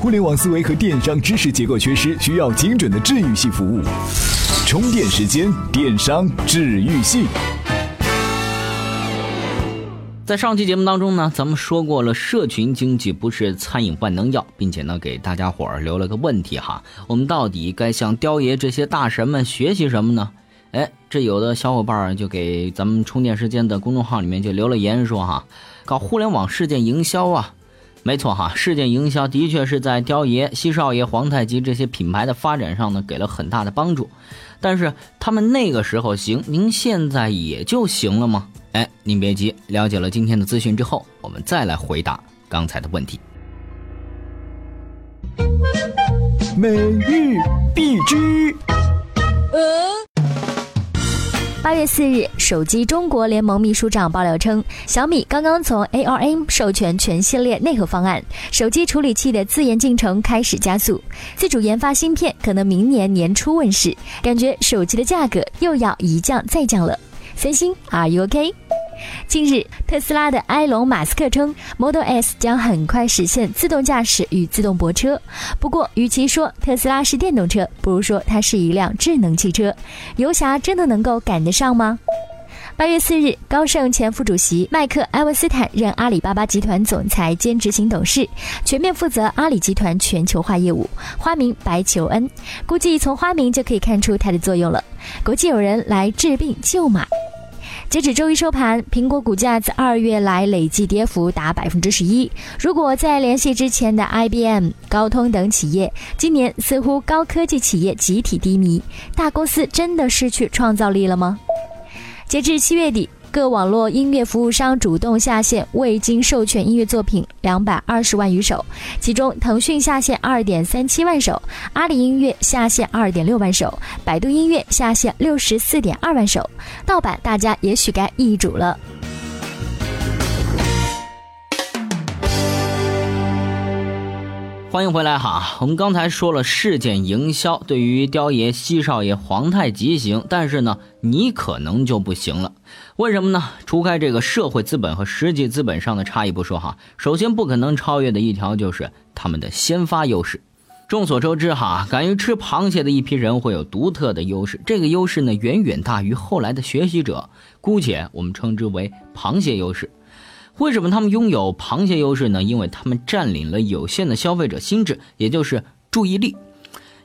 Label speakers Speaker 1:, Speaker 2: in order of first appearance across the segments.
Speaker 1: 互联网思维和电商知识结构缺失，需要精准的治愈系服务。充电时间，电商治愈系。
Speaker 2: 在上期节目当中呢，咱们说过了，社群经济不是餐饮万能药，并且呢，给大家伙儿留了个问题哈，我们到底该向雕爷这些大神们学习什么呢？哎，这有的小伙伴就给咱们充电时间的公众号里面就留了言说哈，搞互联网事件营销啊，没错哈，事件营销的确是在雕爷、西少爷、皇太极这些品牌的发展上呢，给了很大的帮助。但是他们那个时候行，您现在也就行了吗？哎，您别急，了解了今天的资讯之后，我们再来回答刚才的问题。
Speaker 1: 每日必知。
Speaker 3: 八月四日，手机中国联盟秘书长爆料称，小米刚刚从 ARM 授权全系列内核方案，手机处理器的自研进程开始加速，自主研发芯片可能明年年初问世，感觉手机的价格又要一降再降了。三星，Are you OK？近日，特斯拉的埃隆·马斯克称，Model S 将很快实现自动驾驶与自动泊车。不过，与其说特斯拉是电动车，不如说它是一辆智能汽车。游侠真的能够赶得上吗？八月四日，高盛前副主席麦克埃文斯坦任阿里巴巴集团总裁兼执行董事，全面负责阿里集团全球化业务，花名白求恩。估计从花名就可以看出它的作用了。国际友人来治病救马。截止周一收盘，苹果股价自二月来累计跌幅达百分之十一。如果再联系之前的 IBM、高通等企业，今年似乎高科技企业集体低迷，大公司真的失去创造力了吗？截至七月底。各网络音乐服务商主动下线未经授权音乐作品两百二十万余首，其中腾讯下线二点三七万首，阿里音乐下线二点六万首，百度音乐下线六十四点二万首。盗版大家也许该易主了。
Speaker 2: 欢迎回来哈，我们刚才说了事件营销对于雕爷、西少爷、皇太极行，但是呢，你可能就不行了。为什么呢？除开这个社会资本和实际资本上的差异不说哈，首先不可能超越的一条就是他们的先发优势。众所周知哈，敢于吃螃蟹的一批人会有独特的优势，这个优势呢远远大于后来的学习者，姑且我们称之为螃蟹优势。为什么他们拥有螃蟹优势呢？因为他们占领了有限的消费者心智，也就是注意力。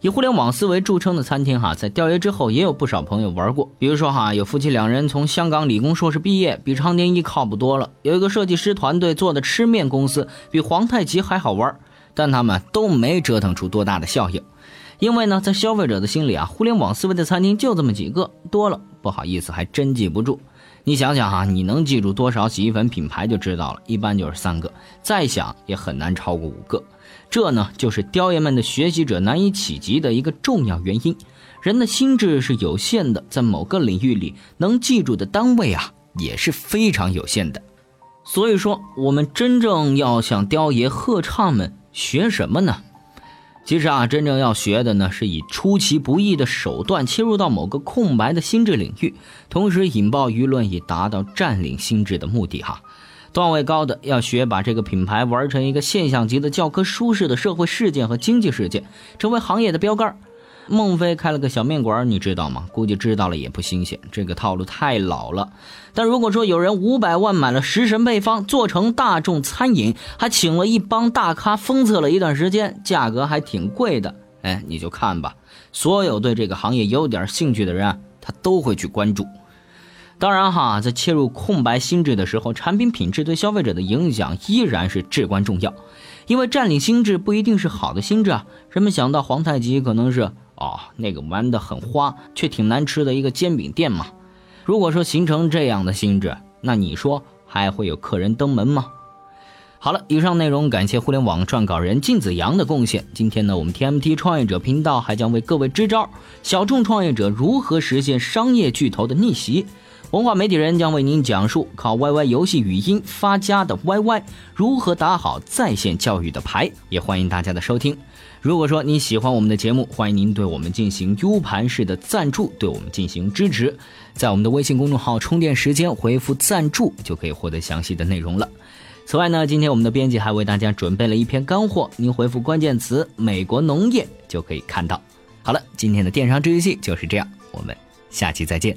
Speaker 2: 以互联网思维著称的餐厅哈，在调研之后也有不少朋友玩过。比如说哈，有夫妻两人从香港理工硕士毕业，比长天一靠谱多了；有一个设计师团队做的吃面公司，比皇太极还好玩，但他们都没折腾出多大的效应。因为呢，在消费者的心里啊，互联网思维的餐厅就这么几个，多了不好意思，还真记不住。你想想哈，你能记住多少洗衣粉品牌就知道了，一般就是三个，再想也很难超过五个。这呢，就是雕爷们的学习者难以企及的一个重要原因。人的心智是有限的，在某个领域里能记住的单位啊，也是非常有限的。所以说，我们真正要向雕爷鹤唱们学什么呢？其实啊，真正要学的呢，是以出其不意的手段切入到某个空白的心智领域，同时引爆舆论，以达到占领心智的目的。哈，段位高的要学把这个品牌玩成一个现象级的教科书式的社会事件和经济事件，成为行业的标杆。孟非开了个小面馆，你知道吗？估计知道了也不新鲜，这个套路太老了。但如果说有人五百万买了食神配方，做成大众餐饮，还请了一帮大咖封测了一段时间，价格还挺贵的，哎，你就看吧。所有对这个行业有点兴趣的人，他都会去关注。当然哈，在切入空白心智的时候，产品品质对消费者的影响依然是至关重要。因为占领心智不一定是好的心智啊。人们想到皇太极，可能是。哦，那个玩的很花却挺难吃的一个煎饼店嘛。如果说形成这样的心智，那你说还会有客人登门吗？好了，以上内容感谢互联网撰稿人靳子阳的贡献。今天呢，我们 TMT 创业者频道还将为各位支招：小众创业者如何实现商业巨头的逆袭？文化媒体人将为您讲述靠 YY 游戏语音发家的 YY 如何打好在线教育的牌，也欢迎大家的收听。如果说你喜欢我们的节目，欢迎您对我们进行 U 盘式的赞助，对我们进行支持。在我们的微信公众号“充电时间”回复“赞助”就可以获得详细的内容了。此外呢，今天我们的编辑还为大家准备了一篇干货，您回复关键词“美国农业”就可以看到。好了，今天的电商治愈系就是这样，我们下期再见。